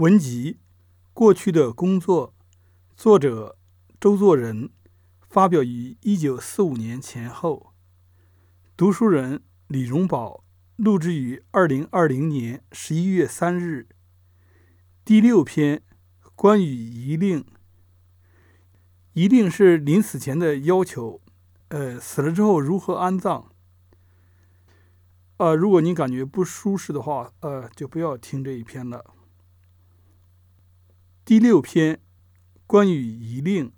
文集：过去的工作，作者周作人，发表于一九四五年前后。读书人李荣宝，录制于二零二零年十一月三日。第六篇，关于遗令。遗令是临死前的要求，呃，死了之后如何安葬？呃，如果您感觉不舒适的话，呃，就不要听这一篇了。第六篇，关于遗令。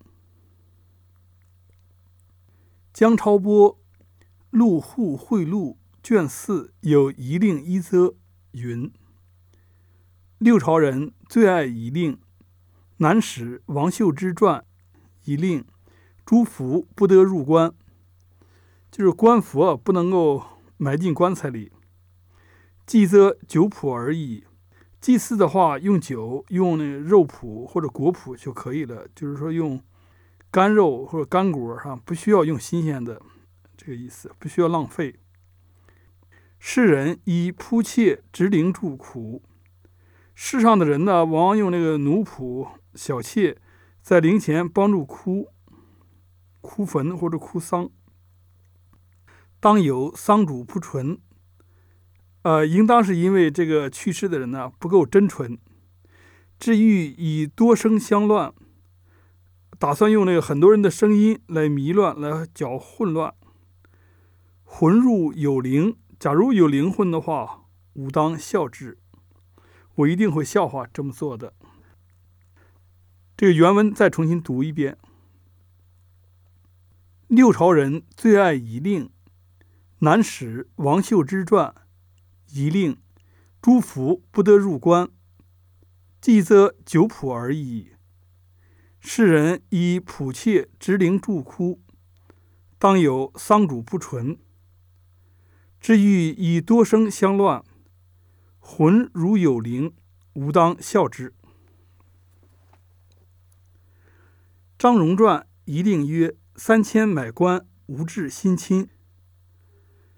江超波《陆户会录》卷四有遗令一则云：六朝人最爱遗令，南史王秀之传遗令，诸服不得入棺，就是棺服啊不能够埋进棺材里，祭则酒谱而已。祭祀的话，用酒、用那肉脯或者果脯就可以了。就是说，用干肉或者干果，哈，不需要用新鲜的，这个意思，不需要浪费。世人以仆妾执灵助苦，世上的人呢，往往用那个奴仆、小妾在灵前帮助哭、哭坟或者哭丧，当有丧主不纯。呃，应当是因为这个去世的人呢不够真纯，至于以多声相乱，打算用那个很多人的声音来迷乱，来搅混乱。魂入有灵，假如有灵魂的话，吾当笑之。我一定会笑话这么做的。这个原文再重新读一遍。六朝人最爱遗令，南史王秀之传。遗令，诸服不得入关，祭则酒谱而已。世人以仆妾执灵助哭，当有丧主不纯。至于以多生相乱，魂如有灵，吾当笑之。张荣传遗令曰：三千买官，无至新亲。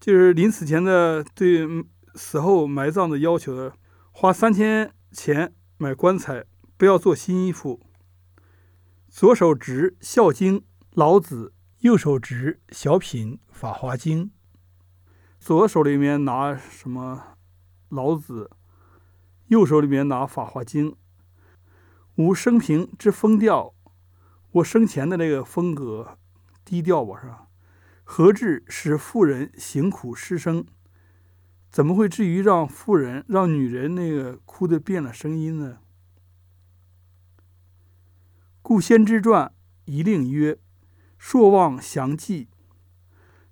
就是临死前的对。死后埋葬的要求的，花三千钱买棺材，不要做新衣服。左手执《孝经》《老子》，右手执《小品》《法华经》。左手里面拿什么？老子。右手里面拿《法华经》。吾生平之风调，我生前的那个风格低调吧，是吧？何至使妇人行苦失生？怎么会至于让妇人、让女人那个哭的变了声音呢？故先之传一令曰：“朔望祥祭，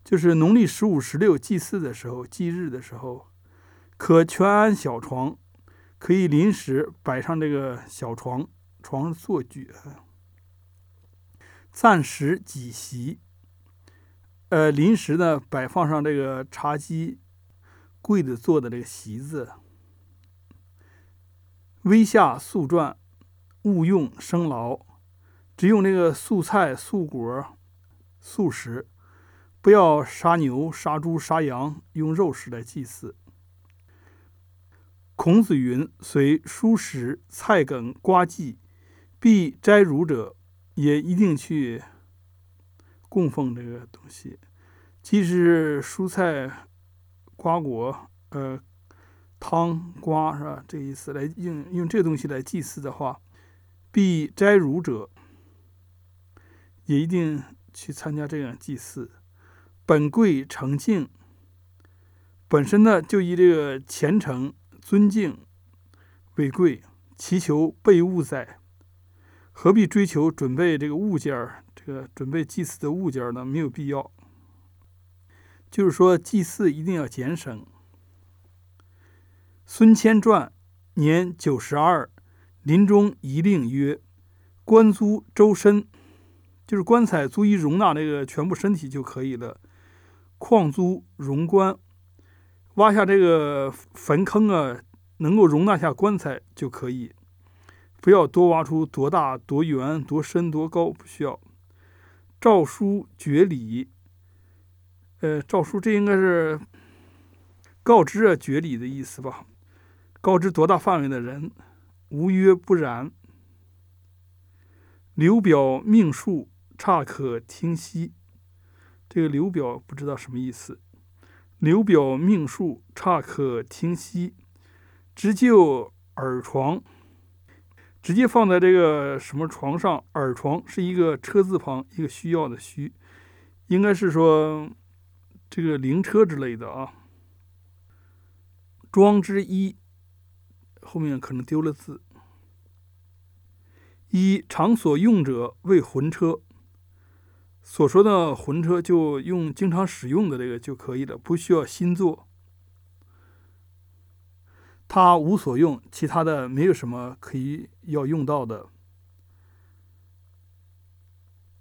就是农历十五、十六祭祀的时候、祭日的时候，可全安小床，可以临时摆上这个小床，床上坐具，暂时几席，呃，临时呢摆放上这个茶几。”跪着坐的这个席子，微下素馔，勿用生劳，只用这个素菜、素果、素食，不要杀牛、杀猪、杀羊，用肉食来祭祀。孔子云：“随蔬食、菜梗、瓜祭，必摘乳者，也一定去供奉这个东西，即使蔬菜。”瓜果，呃，汤瓜是吧？这个意思来用用这东西来祭祀的话，必摘乳者也一定去参加这样祭祀。本贵诚敬，本身呢就以这个虔诚尊敬为贵，祈求备物在，何必追求准备这个物件儿？这个准备祭祀的物件呢？没有必要。就是说，祭祀一定要俭省。孙谦传年九十二，临终遗令曰：“棺租周身，就是棺材足以容纳那个全部身体就可以了。矿租容棺，挖下这个坟坑啊，能够容纳下棺材就可以，不要多挖出多大、多圆、多深、多高，不需要。诏书绝礼。”呃，诏书这应该是告知啊，绝礼的意思吧？告知多大范围的人，无曰不然。刘表命数，差可听息。这个刘表不知道什么意思。刘表命数，差可听息。直就耳床，直接放在这个什么床上？耳床是一个车字旁，一个需要的需，应该是说这个灵车之类的啊。庄之一，后面可能丢了字。一常所用者为魂车，所说的魂车就用经常使用的这个就可以了，不需要新做。它无所用，其他的没有什么可以要用到的。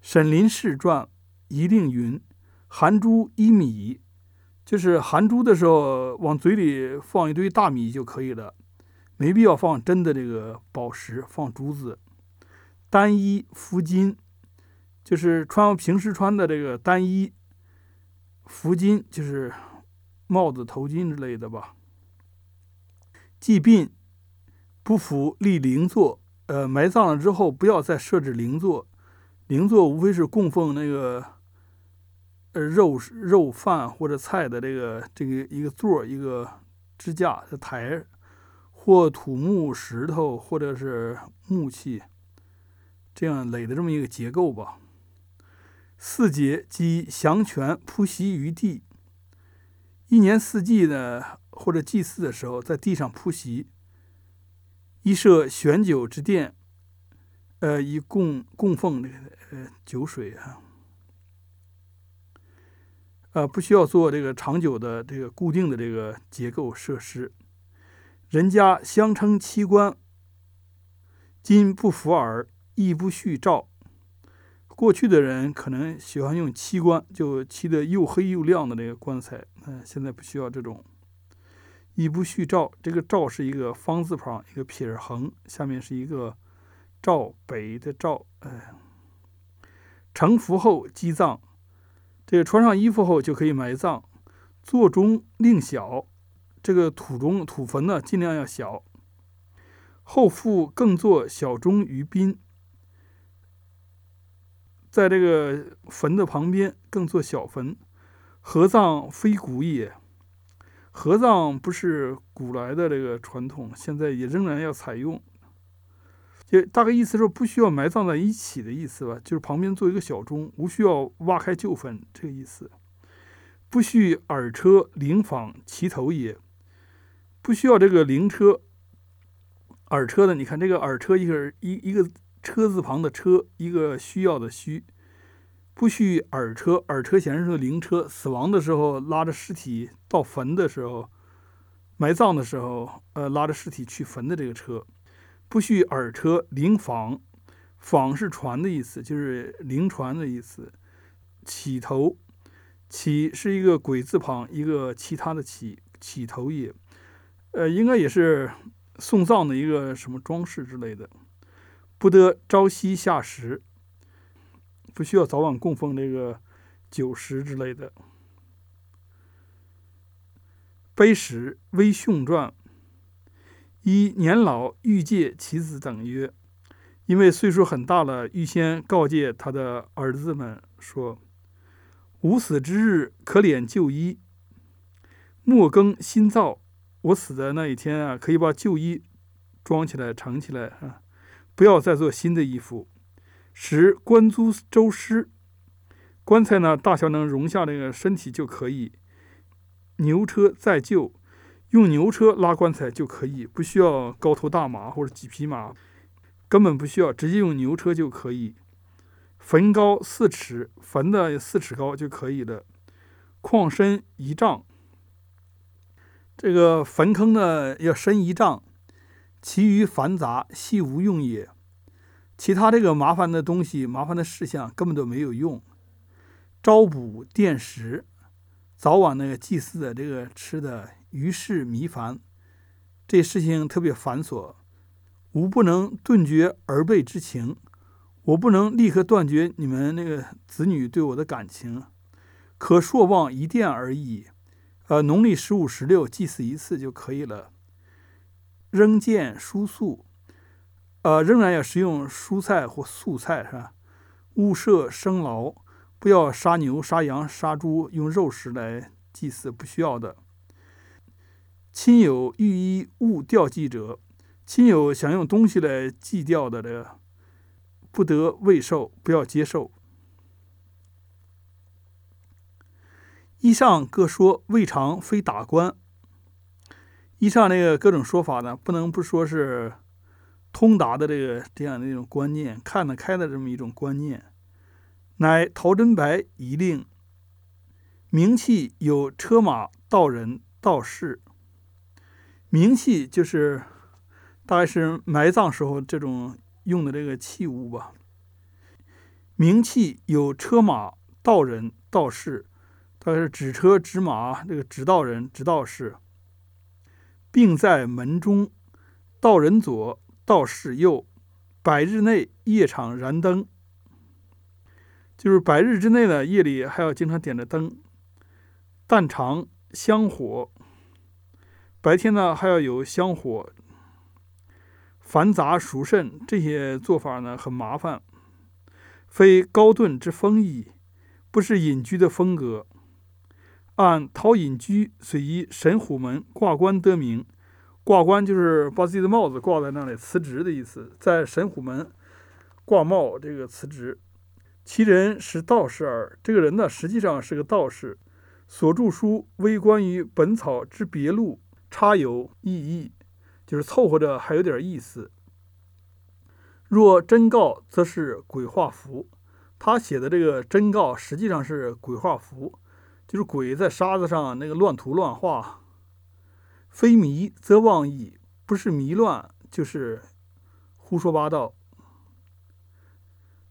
沈林氏传一定云：含珠一米，就是含珠的时候往嘴里放一堆大米就可以了，没必要放真的这个宝石，放珠子。单衣服巾，就是穿平时穿的这个单衣。服巾就是帽子、头巾之类的吧。祭殡不服立灵座，呃，埋葬了之后不要再设置灵座。灵座无非是供奉那个呃肉肉饭或者菜的这个这个一个座一个支架的台，或土木石头或者是木器。这样垒的这么一个结构吧。四节即祥泉铺席于地，一年四季呢，或者祭祀的时候，在地上铺席。一设悬酒之殿，呃，以供供奉这个呃酒水啊。呃，不需要做这个长久的这个固定的这个结构设施。人家相称七官，今不服耳。亦不续照。过去的人可能喜欢用漆棺，就漆的又黑又亮的那个棺材。嗯，现在不需要这种。亦不续照，这个照是一个方字旁，一个撇横，下面是一个照北的照。哎，成服后积葬，这个穿上衣服后就可以埋葬。座中令小，这个土中土坟呢，尽量要小。后复更作小钟于宾。在这个坟的旁边更做小坟，合葬非古也。合葬不是古来的这个传统，现在也仍然要采用。就大概意思说，不需要埋葬在一起的意思吧，就是旁边做一个小钟，无需要挖开旧坟这个意思。不需耳车灵坊其头也，不需要这个灵车耳车的。你看这个耳车，一个一一个。车字旁的车，一个需要的需，不需耳车。耳车显然是灵车，死亡的时候拉着尸体到坟的时候，埋葬的时候，呃，拉着尸体去坟的这个车，不需耳车。灵舫，舫是船的意思，就是灵船的意思。起头，起是一个鬼字旁，一个其他的起，起头也，呃，应该也是送葬的一个什么装饰之类的。不得朝夕下食，不需要早晚供奉这个酒食之类的。碑石微训传，一年老欲戒其子等曰：“因为岁数很大了，预先告诫他的儿子们说：‘吾死之日，可敛旧衣，莫更新造。我死的那一天啊，可以把旧衣装起来、藏起来啊。’”不要再做新的衣服，十棺租周师。棺材呢，大小能容下那个身体就可以。牛车再旧，用牛车拉棺材就可以，不需要高头大马或者几匹马，根本不需要，直接用牛车就可以。坟高四尺，坟的四尺高就可以了。矿深一丈，这个坟坑呢要深一丈。其余繁杂，系无用也。其他这个麻烦的东西、麻烦的事项根本都没有用。招补奠食，早晚那个祭祀的这个吃的，于是弥繁，这事情特别繁琐。吾不能顿绝儿辈之情，我不能立刻断绝你们那个子女对我的感情，可朔望一殿而已。呃，农历十五、十六祭祀一次就可以了。仍见书素，呃，仍然要食用蔬菜或素菜，是吧？勿设生劳，不要杀牛、杀羊、杀猪，用肉食来祭祀，不需要的。亲友御医勿吊祭者，亲友想用东西来祭吊的，这个不得未受，不要接受。以上各说未尝非打官。以上那个各种说法呢，不能不说是通达的这个这样的一种观念，看得开的这么一种观念。乃陶真白一令，名器有车马道人道士。冥器就是大概是埋葬时候这种用的这个器物吧。冥器有车马道人道士。他是指车指马，这个指道人、指道士，并在门中，道人左，道士右，百日内夜场燃灯，就是百日之内呢，夜里还要经常点着灯，但长香火，白天呢还要有香火，繁杂熟甚，这些做法呢很麻烦，非高顿之风意，不是隐居的风格。按陶隐居虽以神虎门挂冠得名，挂冠就是把自己的帽子挂在那里辞职的意思，在神虎门挂帽这个辞职。其人是道士耳，这个人呢实际上是个道士，所著书微关于本草之别录，插有意义，就是凑合着还有点意思。若真告，则是鬼画符。他写的这个真告实际上是鬼画符。就是鬼在沙子上那个乱涂乱画，非迷则妄议，不是迷乱就是胡说八道。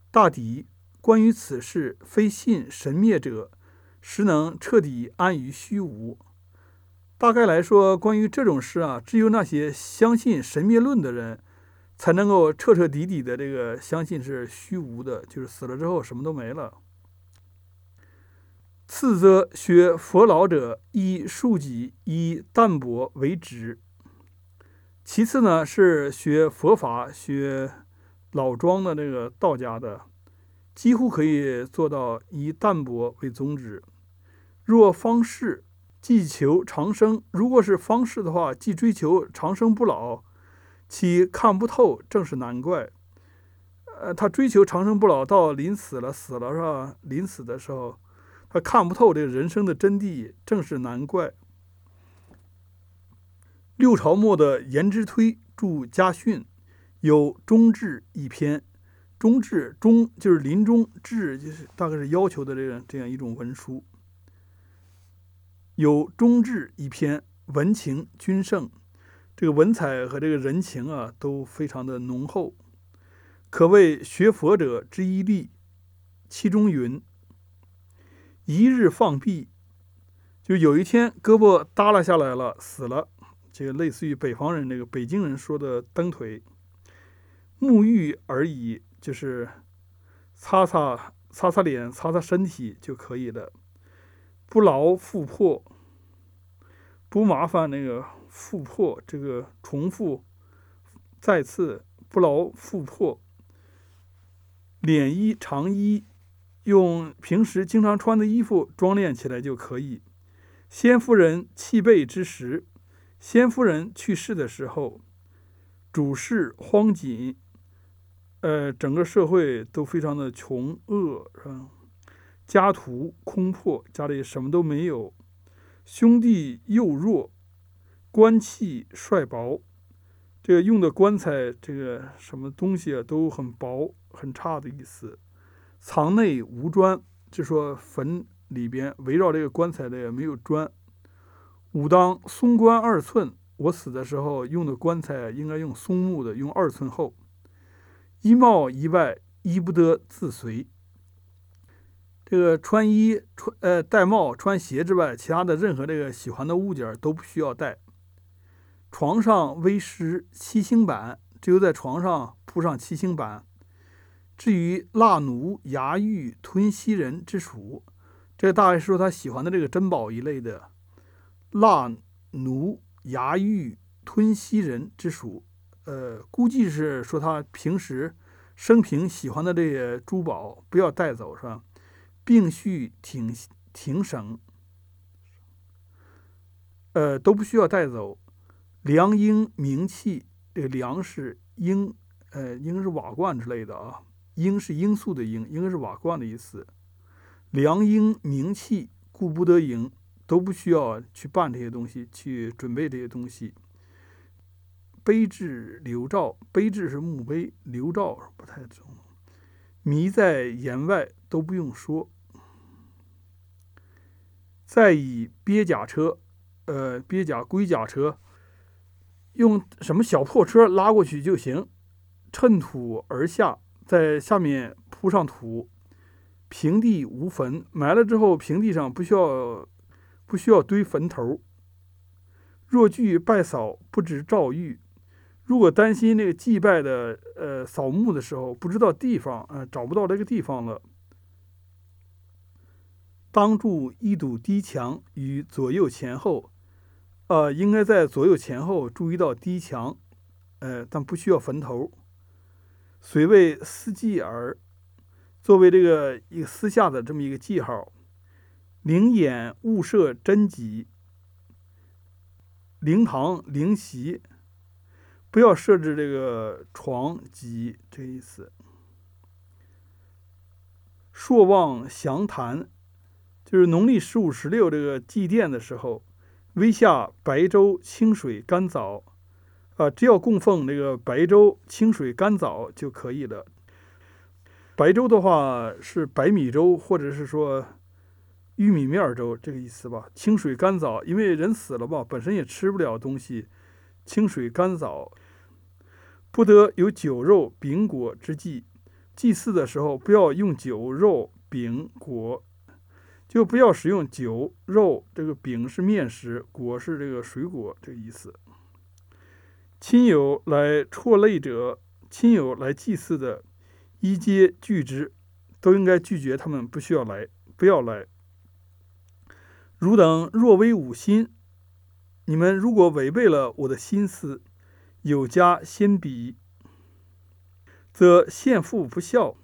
大抵关于此事，非信神灭者，实能彻底安于虚无。大概来说，关于这种事啊，只有那些相信神灭论的人，才能够彻彻底底的这个相信是虚无的，就是死了之后什么都没了。次则学佛老者以数己以淡泊为止。其次呢是学佛法、学老庄的那个道家的，几乎可以做到以淡泊为宗旨。若方士既求长生，如果是方士的话，既追求长生不老，其看不透，正是难怪。呃，他追求长生不老，到临死了，死了是吧？临死的时候。他看不透这个人生的真谛，正是难怪。六朝末的颜之推著家训，有终志一篇。终志终就是临终，志就是大概是要求的这样这样一种文书。有中志一篇，文情均盛，这个文采和这个人情啊都非常的浓厚，可谓学佛者之一例。其中云。一日放屁，就有一天胳膊耷拉下来了，死了。这个类似于北方人那个北京人说的“蹬腿”。沐浴而已，就是擦擦擦擦脸、擦擦身体就可以了。不劳复破，不麻烦那个复破，这个重复再次不劳复破。脸衣长衣。用平时经常穿的衣服装殓起来就可以。先夫人弃备之时，先夫人去世的时候，主事荒紧，呃，整个社会都非常的穷恶，是吧？家徒空破，家里什么都没有。兄弟幼弱，官气率薄，这个用的棺材，这个什么东西，都很薄，很差的意思。藏内无砖，就说坟里边围绕这个棺材的也没有砖。武当松棺二寸，我死的时候用的棺材应该用松木的，用二寸厚。衣帽以外，衣不得自随。这个穿衣穿呃戴帽穿鞋之外，其他的任何这个喜欢的物件都不需要带。床上微湿七星板，只有在床上铺上七星板。至于蜡奴、牙玉、吞西人之属，这大概是说他喜欢的这个珍宝一类的。蜡奴、牙玉、吞西人之属，呃，估计是说他平时生平喜欢的这些珠宝不要带走，是吧？并需挺挺省，呃，都不需要带走。良缨名器，这个良是缨，呃，缨是瓦罐之类的啊。缨是罂粟的罂，应该是瓦罐的意思。良缨名器，故不得营，都不需要去办这些东西，去准备这些东西。碑志刘照，碑志是墓碑，刘照不太懂。迷在言外，都不用说。再以鳖甲车，呃，鳖甲龟甲车，用什么小破车拉过去就行，趁土而下，在下面铺上土，平地无坟，埋了之后平地上不需要不需要堆坟头。若惧拜扫不知照玉，如果担心那个祭拜的呃扫墓的时候不知道地方，呃找不到这个地方了。当筑一堵低墙与左右前后，呃，应该在左右前后筑一道低墙，呃，但不需要坟头。虽为私记而，作为这个一个私下的这么一个记号。灵眼勿设真迹，灵堂灵席不要设置这个床几这意思。朔望详谈。就是农历十五、十六这个祭奠的时候，微下白粥、清水、干枣，啊，只要供奉那个白粥、清水、干枣就可以了。白粥的话是白米粥，或者是说玉米面粥这个意思吧。清水、干枣，因为人死了吧，本身也吃不了东西，清水、干枣，不得有酒肉饼果之祭。祭祀的时候不要用酒肉饼果。就不要使用酒肉，这个饼是面食，果是这个水果，这个意思。亲友来辍类者，亲友来祭祀的，一皆拒之，都应该拒绝他们，不需要来，不要来。汝等若为吾心，你们如果违背了我的心思，有加先比，则献父不孝，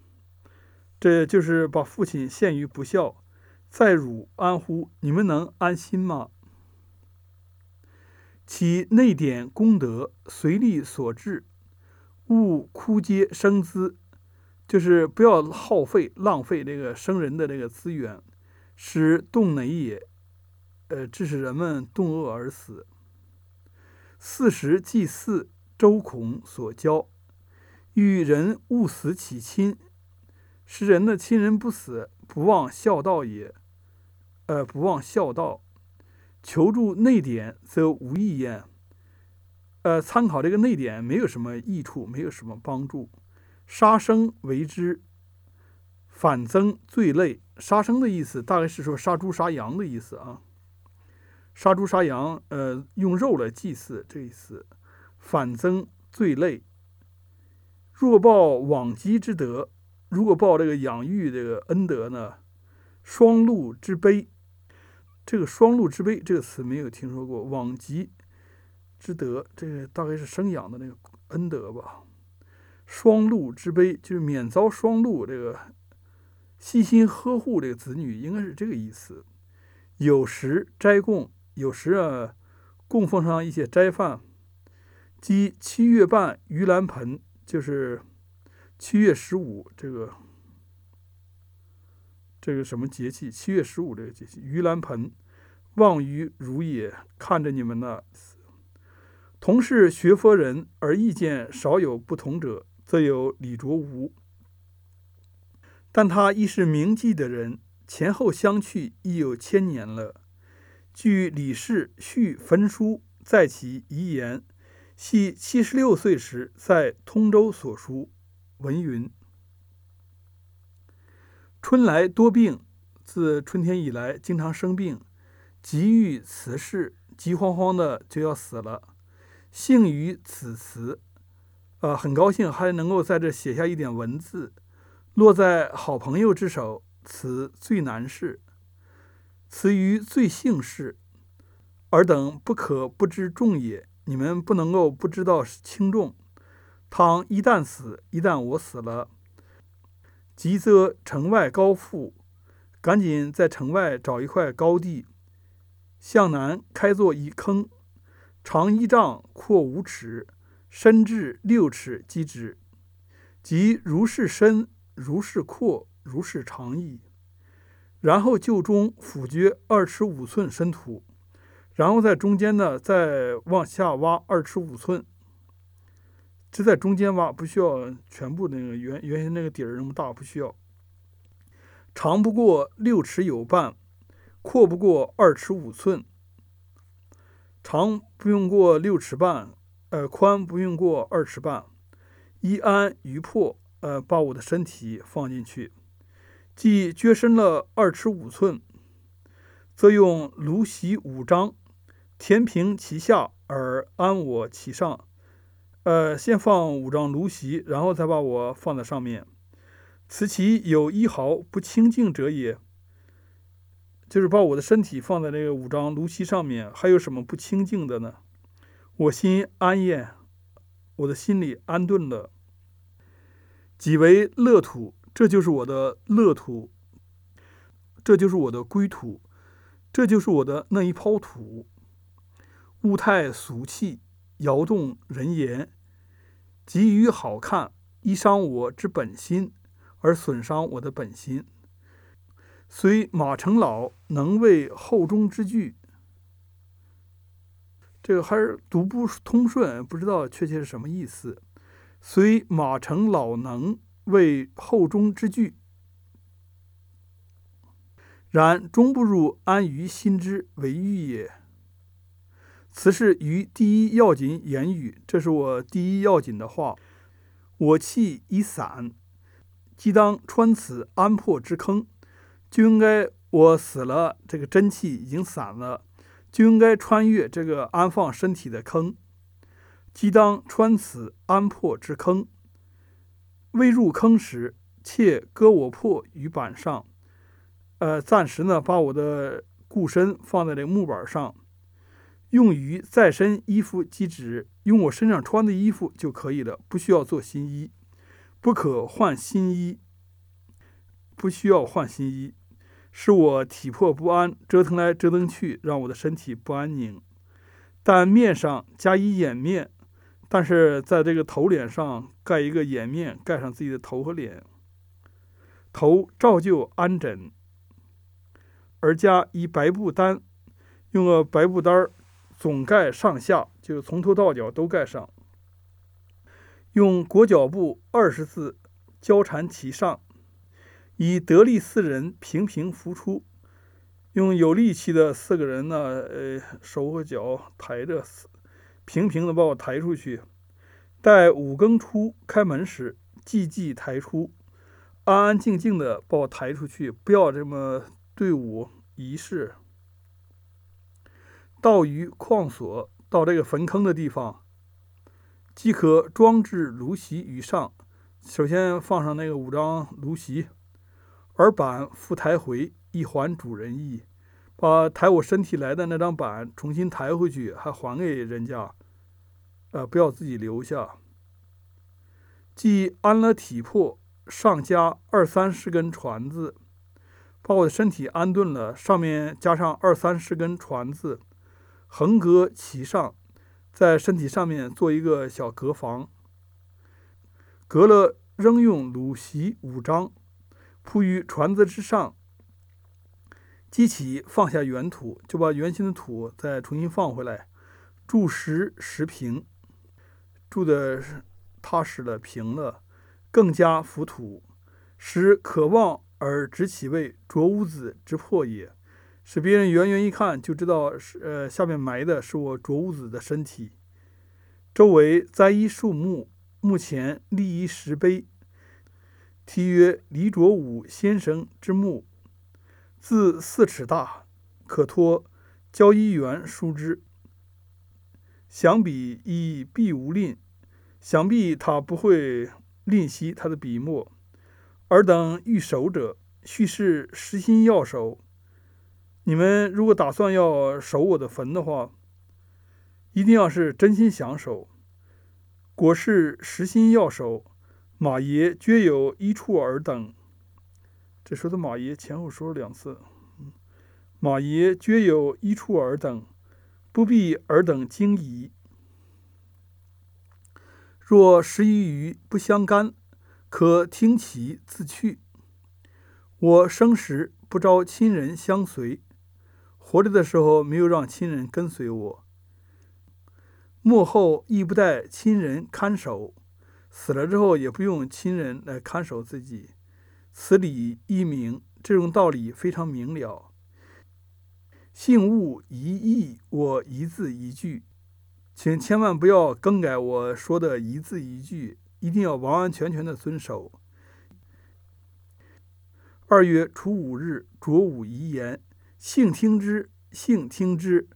这就是把父亲陷于不孝。在汝安乎？你们能安心吗？其内典功德随力所致，勿枯竭生资，就是不要耗费、浪费这个生人的这个资源，使动馁也，呃，致使人们冻饿而死。四时祭祀，周孔所教，与人勿死其亲，使人的亲人不死。不忘孝道也，呃，不忘孝道，求助内典则无益焉。呃，参考这个内典没有什么益处，没有什么帮助。杀生为之，反增罪累。杀生的意思大概是说杀猪杀羊的意思啊。杀猪杀羊，呃，用肉来祭祀这意思，反增罪累。若报往昔之德。如果报这个养育这个恩德呢？双禄之悲，这个双禄之悲这个词没有听说过。往极之德，这个大概是生养的那个恩德吧。双禄之悲就是免遭双禄，这个细心呵护这个子女，应该是这个意思。有时斋供，有时啊供奉上一些斋饭，即七月半盂兰盆，就是。七月十五，这个这个什么节气？七月十五这个节气，盂兰盆，望于如也，看着你们呢。同是学佛人，而意见少有不同者，则有李卓吾。但他亦是铭记的人，前后相去已有千年了。据李氏续焚书，在其遗言，系七十六岁时在通州所书。文云：春来多病，自春天以来经常生病，急欲辞世，急慌慌的就要死了。幸于此词，呃，很高兴还能够在这写下一点文字，落在好朋友之手，此最难事。此于最幸事，尔等不可不知重也。你们不能够不知道轻重。倘一旦死，一旦我死了，急则城外高阜，赶紧在城外找一块高地，向南开作一坑，长一丈，阔五尺，深至六尺即止。即如是深，如是阔，如是长矣。然后就中斧掘二尺五寸深土，然后在中间呢再往下挖二尺五寸。只在中间挖，不需要全部那个原原先那个底儿那么大，不需要。长不过六尺有半，阔不过二尺五寸。长不用过六尺半，呃，宽不用过二尺半。一安于破，呃，把我的身体放进去。即掘深了二尺五寸，则用芦席五张填平其下，而安我其上。呃，先放五张芦席，然后再把我放在上面。此其有一毫不清净者也。就是把我的身体放在这个五张芦席上面，还有什么不清净的呢？我心安焉，我的心里安顿了。己为乐土，这就是我的乐土，这就是我的归土，这就是我的那一泡土。物态俗气，摇动人言。急于好看，依伤我之本心，而损伤我的本心。虽马成老能为后中之句，这个还是读不通顺，不知道确切是什么意思。虽马成老能为后中之句，然终不入安于心之为欲也。此是于第一要紧言语，这是我第一要紧的话。我气已散，即当穿此安破之坑，就应该我死了，这个真气已经散了，就应该穿越这个安放身体的坑。即当穿此安破之坑，未入坑时，妾割我破于板上。呃，暂时呢，把我的固身放在这个木板上。用于再生衣服机止，用我身上穿的衣服就可以了，不需要做新衣，不可换新衣，不需要换新衣，使我体魄不安，折腾来折腾去，让我的身体不安宁。但面上加以掩面，但是在这个头脸上盖一个掩面，盖上自己的头和脸，头照旧安枕，而加一白布单，用个白布单儿。总盖上下，就从头到脚都盖上。用裹脚布二十字交缠其上，以得力四人平平扶出。用有力气的四个人呢，呃，手和脚抬着，平平的把我抬出去。待五更初开门时，寂寂抬出，安安静静的把我抬出去，不要这么队伍仪式。到于矿所，到这个坟坑的地方，即可装置炉席于上。首先放上那个五张炉席，而板复抬回，一还主人意。把抬我身体来的那张板重新抬回去，还还给人家，呃，不要自己留下。既安了体魄，上加二三十根船子，把我的身体安顿了，上面加上二三十根船子。横隔其上，在身体上面做一个小隔房，隔了仍用鲁席五张铺于船子之上，激起放下原土，就把原先的土再重新放回来，筑实实平，筑的踏实了平了，更加浮土，使可望而直其位浊屋子之破也。使别人远远一看就知道是呃下面埋的是我卓吾子的身体。周围栽一树木，木前立一石碑，题曰“李卓武先生之墓”，字四尺大，可托交一元书之。想必亦必无吝，想必他不会吝惜他的笔墨。尔等欲守者，须是实心要守。你们如果打算要守我的坟的话，一定要是真心想守。国士实心要守，马爷绝有一处尔等。这说的马爷前后说了两次。马爷绝有一处尔等，不必尔等惊疑。若十一余不相干，可听其自去。我生时不招亲人相随，活着的时候没有让亲人跟随我。幕后亦不待亲人看守，死了之后也不用亲人来看守自己。此理一明，这种道理非常明了。信物一义，我一字一句，请千万不要更改我说的一字一句，一定要完完全全的遵守。二月初五日，卓武遗言，幸听之，幸听之，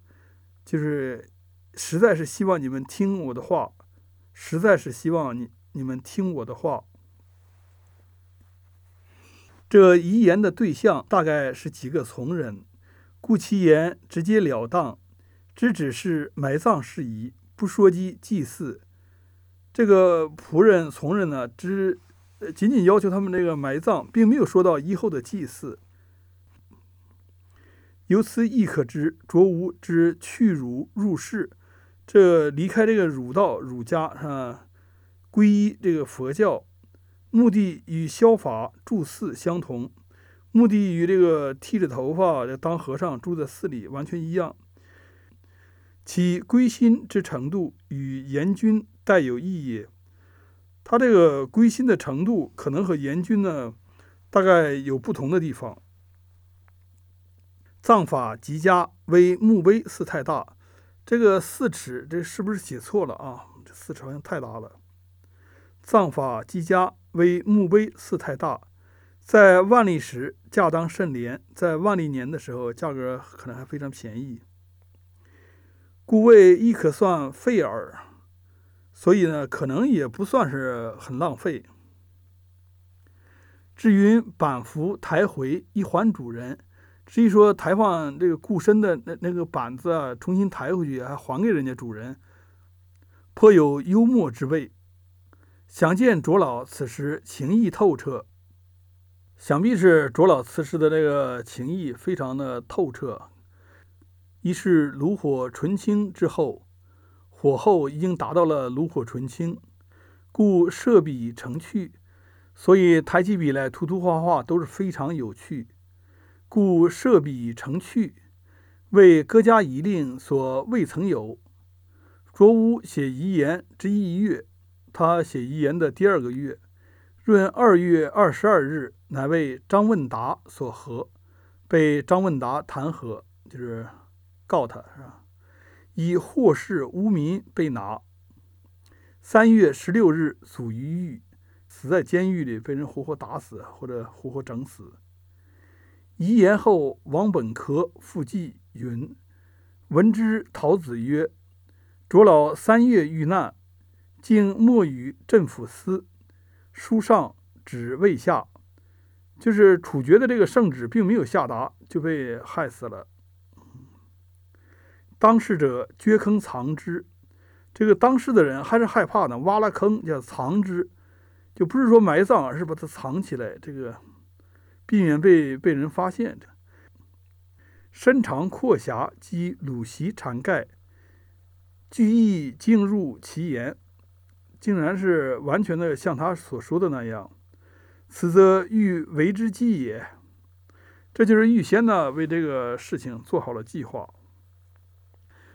就是。实在是希望你们听我的话，实在是希望你你们听我的话。这遗言的对象大概是几个从人，故其言直截了当，只只是埋葬事宜，不说及祭祀。这个仆人从人呢，只仅仅要求他们这个埋葬，并没有说到以后的祭祀。由此亦可知，卓吾之去儒入世。这离开这个儒道儒家啊？皈依这个佛教，目的与消法住寺相同，目的与这个剃着头发当和尚住在寺里完全一样。其归心之程度与严君带有异也。他这个归心的程度可能和严君呢，大概有不同的地方。藏法极佳，为墓碑寺太大。这个四尺，这是不是写错了啊？这四尺好像太大了。藏法极佳为墓碑寺太大，在万历时价当甚廉，在万历年的时候价格可能还非常便宜，故谓亦可算费耳。所以呢，可能也不算是很浪费。至于板幅抬回一还主人。至于说抬放这个固身的那那个板子啊，重新抬回去还还给人家主人，颇有幽默之味。想见卓老此时情意透彻，想必是卓老此时的这个情意非常的透彻。一是炉火纯青之后，火候已经达到了炉火纯青，故设笔成趣，所以抬起笔来涂涂画画都是非常有趣。故设笔成趣，为各家遗令所未曾有。卓吾写遗言之一月，他写遗言的第二个月，闰二月二十二日，乃为张问达所合，被张问达弹劾，就是告他是吧？以祸事污民被拿。三月十六日，卒于狱，死在监狱里，被人活活打死或者活活整死。遗言后，王本科复记云：“闻之，陶子曰：‘卓老三月遇难，竟没于镇抚司。书上旨未下，就是处决的这个圣旨并没有下达，就被害死了。当事者掘坑藏之，这个当事的人还是害怕呢，挖了坑叫藏之，就不是说埋葬，而是把它藏起来。这个。”避免被被人发现的，身长阔狭及鲁席缠盖，句意竟入其言，竟然是完全的像他所说的那样。此则欲为之计也，这就是预先呢为这个事情做好了计划。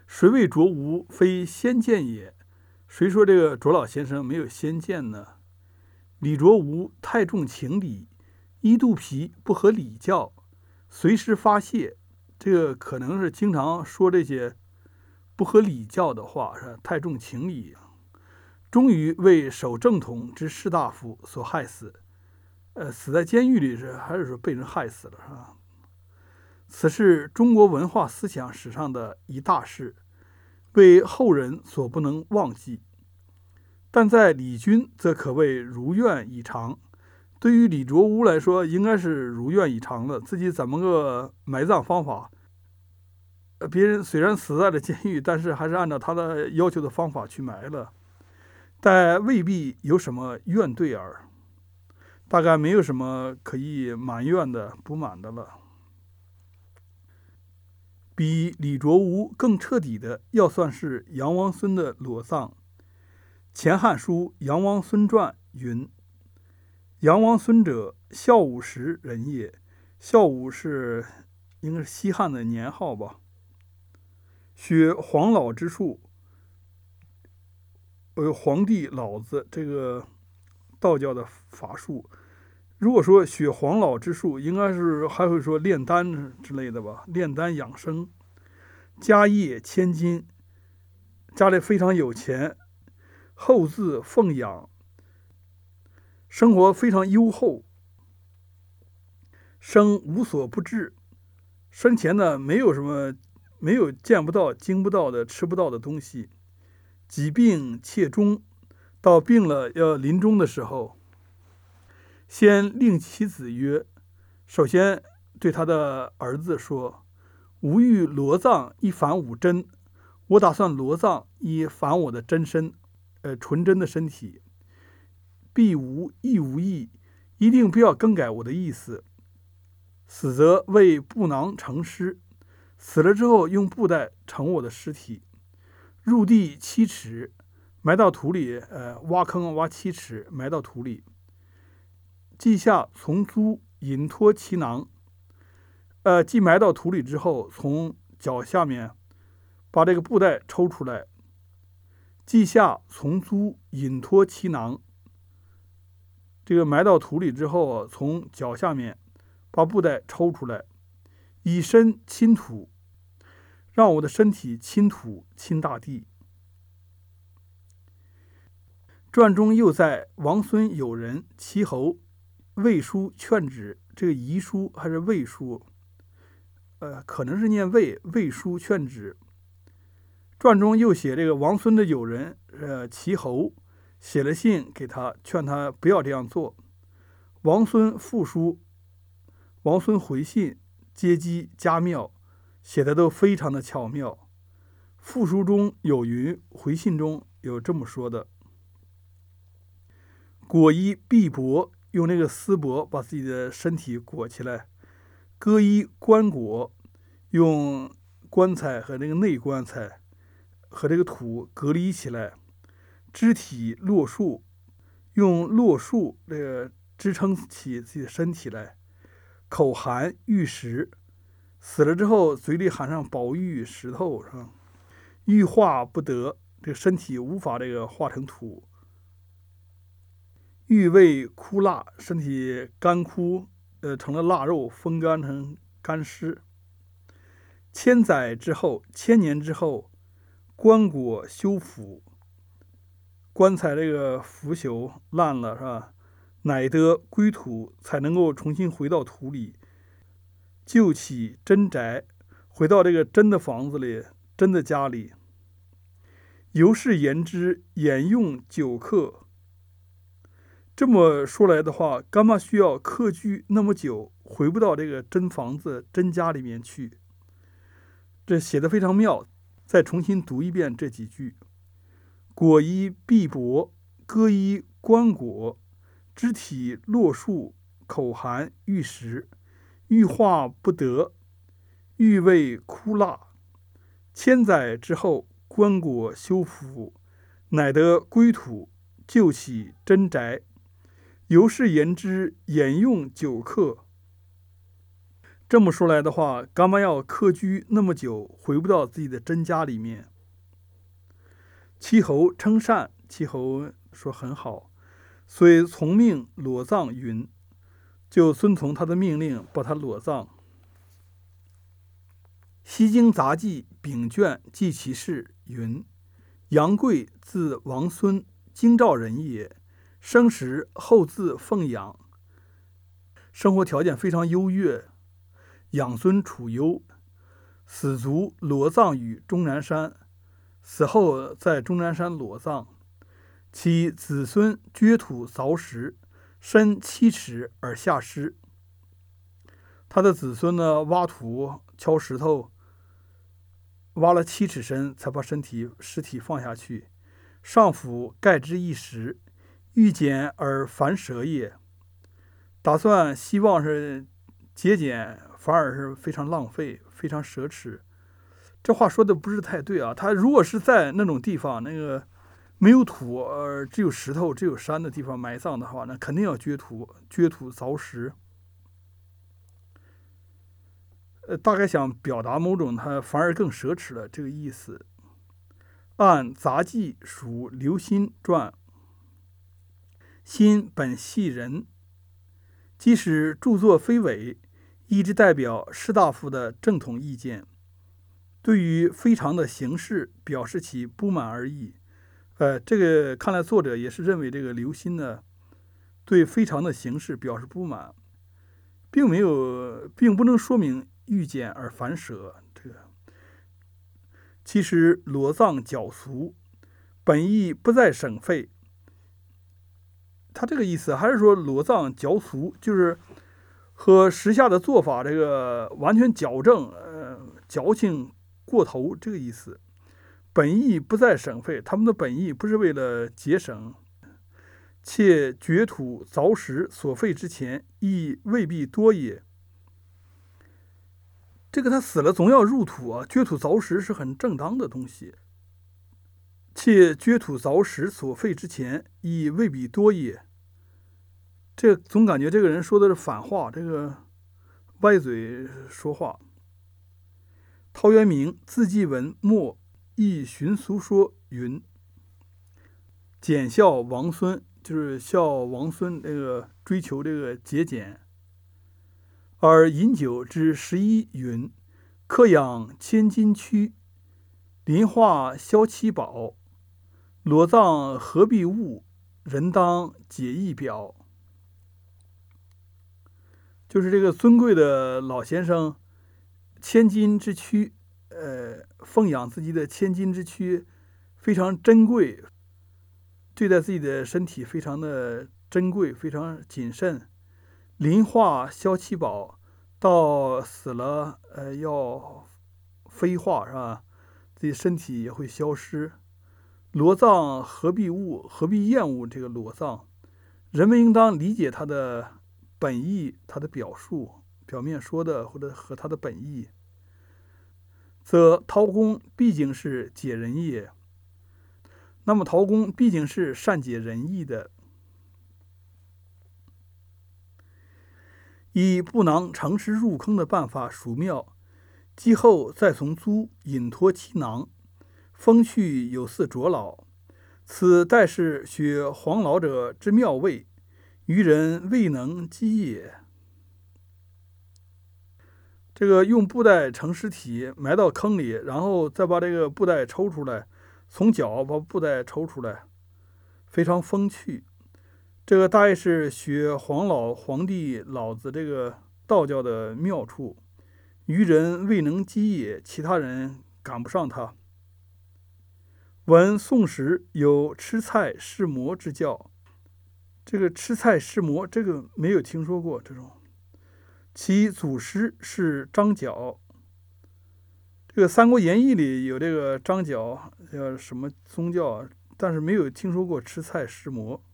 谁谓卓吾非先见也？谁说这个卓老先生没有先见呢？李卓吾太重情理。一肚皮不合礼教，随时发泄，这个可能是经常说这些不合礼教的话，是太重情理，终于为守正统之士大夫所害死。呃，死在监狱里是还是说被人害死了，是吧？此是中国文化思想史上的一大事，为后人所不能忘记。但在李军则可谓如愿以偿。对于李卓吾来说，应该是如愿以偿了。自己怎么个埋葬方法？别人虽然死在了监狱，但是还是按照他的要求的方法去埋了。但未必有什么怨对耳。大概没有什么可以埋怨的、不满的了。比李卓吾更彻底的，要算是杨王孙的裸葬。《前汉书·杨王孙传》云：“杨王孙者，孝武时人也。孝武是应该是西汉的年号吧？学黄老之术，呃，皇帝老子这个道教的法术。”如果说学黄老之术，应该是还会说炼丹之类的吧？炼丹养生，家业千金，家里非常有钱，后自奉养，生活非常优厚，生无所不至，生前呢没有什么没有见不到、经不到的、吃不到的东西，疾病切终，到病了要临终的时候。先令其子曰：“首先对他的儿子说，吾欲罗藏以反吾真。我打算罗藏以反我的真身，呃，纯真的身体。必无亦无异，一定不要更改我的意思。死则为布囊成尸，死了之后用布袋盛我的尸体，入地七尺，埋到土里。呃，挖坑挖七尺，埋到土里。”记下从租引脱其囊，呃，既埋到土里之后，从脚下面把这个布袋抽出来。记下从租引脱其囊，这个埋到土里之后，从脚下面把布袋抽出来，以身亲土，让我的身体亲土亲大地。传中又在王孙友人齐侯。魏书劝止，这个遗书还是魏书？呃，可能是念魏。魏书劝止。传中又写这个王孙的友人，呃，齐侯写了信给他，劝他不要这样做。王孙复书，王孙回信，接机佳妙，写的都非常的巧妙。复书中有云，回信中有这么说的：“果衣必帛。”用那个丝帛把自己的身体裹起来，割衣棺椁，用棺材和那个内棺材和这个土隔离起来，肢体落树，用落树这个支撑起自己的身体来，口含玉石，死了之后嘴里含上宝玉石头是吧？玉化不得，这个身体无法这个化成土。欲味枯蜡，身体干枯，呃，成了腊肉，风干成干尸。千载之后，千年之后，棺椁修复，棺材这个腐朽烂了，是吧？乃得归土，才能够重新回到土里，救起真宅，回到这个真的房子里，真的家里。由是言之，沿用久客。这么说来的话，干嘛需要客居那么久，回不到这个真房子、真家里面去？这写的非常妙。再重新读一遍这几句：果衣碧帛，割衣棺椁，肢体落树，口含玉石，欲化不得，欲味枯蜡。千载之后，棺椁修复，乃得归土，就起真宅。由是言之，沿用久客。这么说来的话，干嘛要客居那么久，回不到自己的真家里面？齐侯称善，齐侯说很好，所以从命裸葬云，就遵从他的命令，把他裸葬。《西京杂记》丙卷记其事云：杨贵，字王孙，京兆人也。生时后自奉养，生活条件非常优越，养孙处优，死卒裸葬于终南山，死后在终南山裸葬，其子孙掘土凿石，深七尺而下尸。他的子孙呢，挖土敲石头，挖了七尺深，才把身体尸体放下去。上府盖之一石，欲减而烦舍也。打算希望是节俭，反而是非常浪费，非常奢侈。这话说的不是太对啊！他如果是在那种地方，那个没有土，呃，只有石头、只有山的地方埋葬的话，那肯定要掘土、掘土凿石。呃，大概想表达某种他反而更奢侈了这个意思。按杂记属刘歆传，歆本系人，即使著作非伪，一直代表士大夫的正统意见。对于非常的形式表示其不满而已。呃，这个看来作者也是认为这个刘歆呢，对非常的形式表示不满，并没有，并不能说明欲减而反舍。这个其实裸葬矫俗，本意不在省费。他这个意思还是说裸葬矫俗，就是和时下的做法这个完全矫正，呃，矫情。过头这个意思，本意不在省费，他们的本意不是为了节省，且掘土凿石所费之钱亦未必多也。这个他死了总要入土啊，掘土凿石是很正当的东西，且掘土凿石所费之钱亦未必多也。这总感觉这个人说的是反话，这个歪嘴说话。陶渊明字季文末忆寻俗说云：“俭孝王孙，就是孝王孙那个追求这个节俭。而饮酒之十一云：‘客养千金躯，林化消七宝。裸葬何必物？人当解意表。’就是这个尊贵的老先生。”千金之躯，呃，奉养自己的千金之躯，非常珍贵，对待自己的身体非常的珍贵，非常谨慎。鳞化消气宝，到死了，呃，要飞化是吧？自己身体也会消失。裸葬何必恶？何必厌恶这个裸葬？人们应当理解他的本意，他的表述，表面说的或者和他的本意。则陶公毕竟是解人也。那么陶公毕竟是善解人意的，以不囊乘石入坑的办法属妙，继后再从租引脱其囊，风趣有似卓老。此待是学黄老者之妙味，愚人未能及也。这个用布袋盛尸体埋到坑里，然后再把这个布袋抽出来，从脚把布袋抽出来，非常风趣。这个大概是学黄老皇帝老子这个道教的妙处，愚人未能及也，其他人赶不上他。闻宋时有吃菜试魔之教，这个吃菜试魔，这个没有听说过这种。其祖师是张角。这个《三国演义》里有这个张角，叫什么宗教？但是没有听说过吃菜食馍。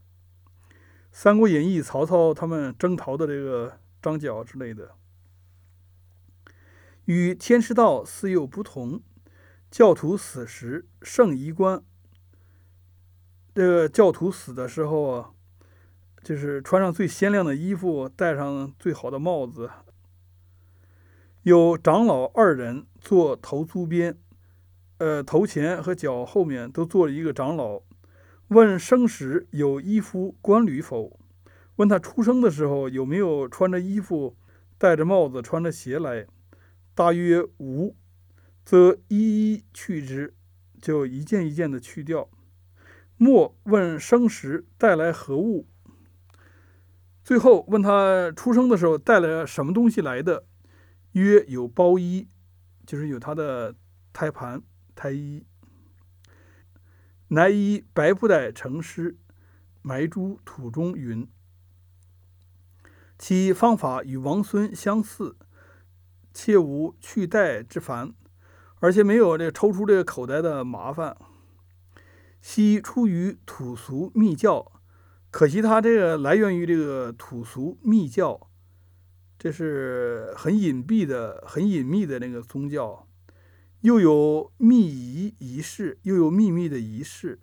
《三国演义》曹操他们征讨的这个张角之类的，与天师道似有不同。教徒死时圣衣冠，这个教徒死的时候啊。就是穿上最鲜亮的衣服，戴上最好的帽子。有长老二人坐头足边，呃，头前和脚后面都坐了一个长老。问生时有衣服冠履否？问他出生的时候有没有穿着衣服、戴着帽子、穿着鞋来？大约无，则一一去之，就一件一件的去掉。莫问生时带来何物？最后问他出生的时候带了什么东西来的，曰有包衣，就是有他的胎盘、胎衣。乃以白布袋成尸，埋诸土中。云其方法与王孙相似，切无去袋之烦，而且没有这抽出这个口袋的麻烦。悉出于土俗密教。可惜它这个来源于这个土俗密教，这是很隐蔽的、很隐秘的那个宗教，又有秘仪仪式，又有秘密的仪式，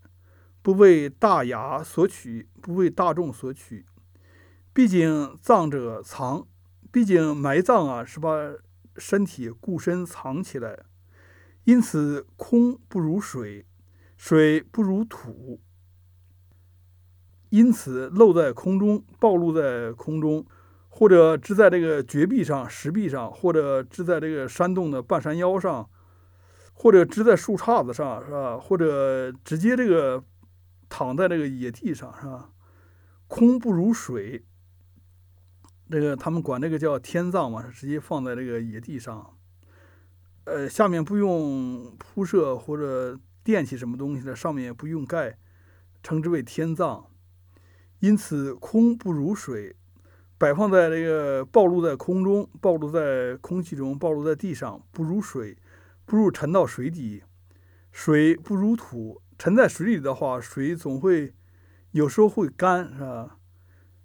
不为大雅所取，不为大众所取。毕竟葬者藏，毕竟埋葬啊是把身体固身藏起来，因此空不如水，水不如土。因此，露在空中，暴露在空中，或者支在这个绝壁上、石壁上，或者支在这个山洞的半山腰上，或者支在树杈子上，是吧？或者直接这个躺在这个野地上，是吧？空不如水，这个他们管这个叫天葬嘛，直接放在这个野地上，呃，下面不用铺设或者垫起什么东西的，上面也不用盖，称之为天葬。因此，空不如水，摆放在这个暴露在空中、暴露在空气中、暴露在地上，不如水，不如沉到水底。水不如土，沉在水里的话，水总会有时候会干，是吧？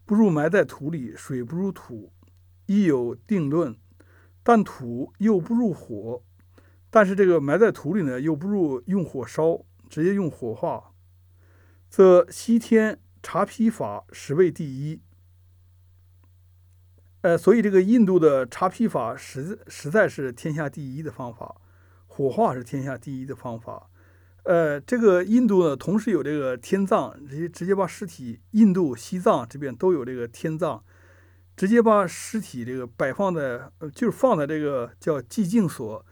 不如埋在土里，水不如土，亦有定论。但土又不如火，但是这个埋在土里呢，又不如用火烧，直接用火化，则西天。查批法实为第一，呃，所以这个印度的查批法实实在是天下第一的方法，火化是天下第一的方法。呃，这个印度呢，同时有这个天葬，直接直接把尸体，印度、西藏这边都有这个天葬，直接把尸体这个摆放在，就是放在这个叫寂静所，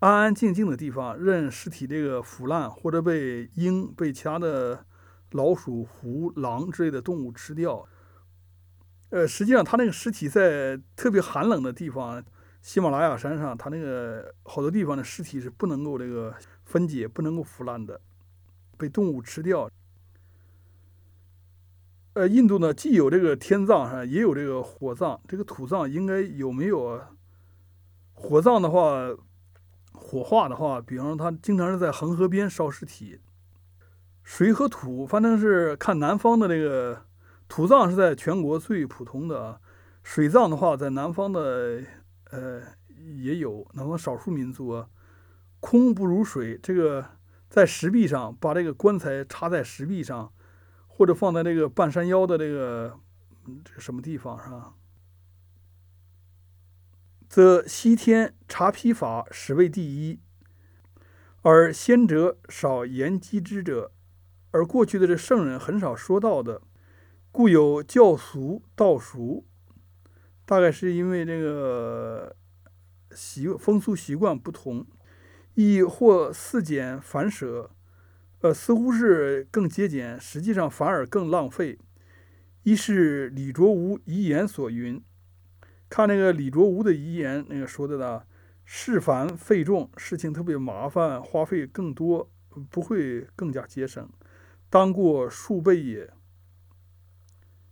安安静静的地方，任尸体这个腐烂或者被鹰、被其他的。老鼠、狐、狼之类的动物吃掉，呃，实际上它那个尸体在特别寒冷的地方，喜马拉雅山上，它那个好多地方的尸体是不能够这个分解、不能够腐烂的，被动物吃掉。呃，印度呢，既有这个天葬哈，也有这个火葬，这个土葬应该有没有啊？火葬的话，火化的话，比方说他经常是在恒河边烧尸体。水和土，反正是看南方的这个土葬是在全国最普通的啊。水葬的话，在南方的呃也有，南方少数民族啊。空不如水，这个在石壁上把这个棺材插在石壁上，或者放在那个半山腰的这个这什么地方是吧？则西天查批法实为第一，而先者少言及之者。而过去的这圣人很少说到的，故有教俗道俗，大概是因为这个习风俗习惯不同，亦或似简反舍，呃，似乎是更节俭，实际上反而更浪费。一是李卓吾遗言所云，看那个李卓吾的遗言，那个说的呢，事繁费重，事情特别麻烦，花费更多，不会更加节省。当过数倍也，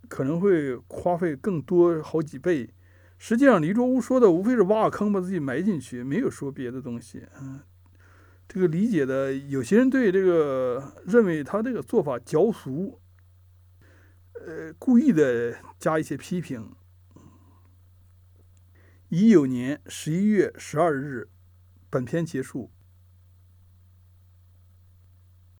可能会花费更多好几倍。实际上，李卓吾说的无非是挖个坑把自己埋进去，没有说别的东西。嗯，这个理解的，有些人对这个认为他这个做法矫俗，呃，故意的加一些批评。乙酉年十一月十二日，本篇结束。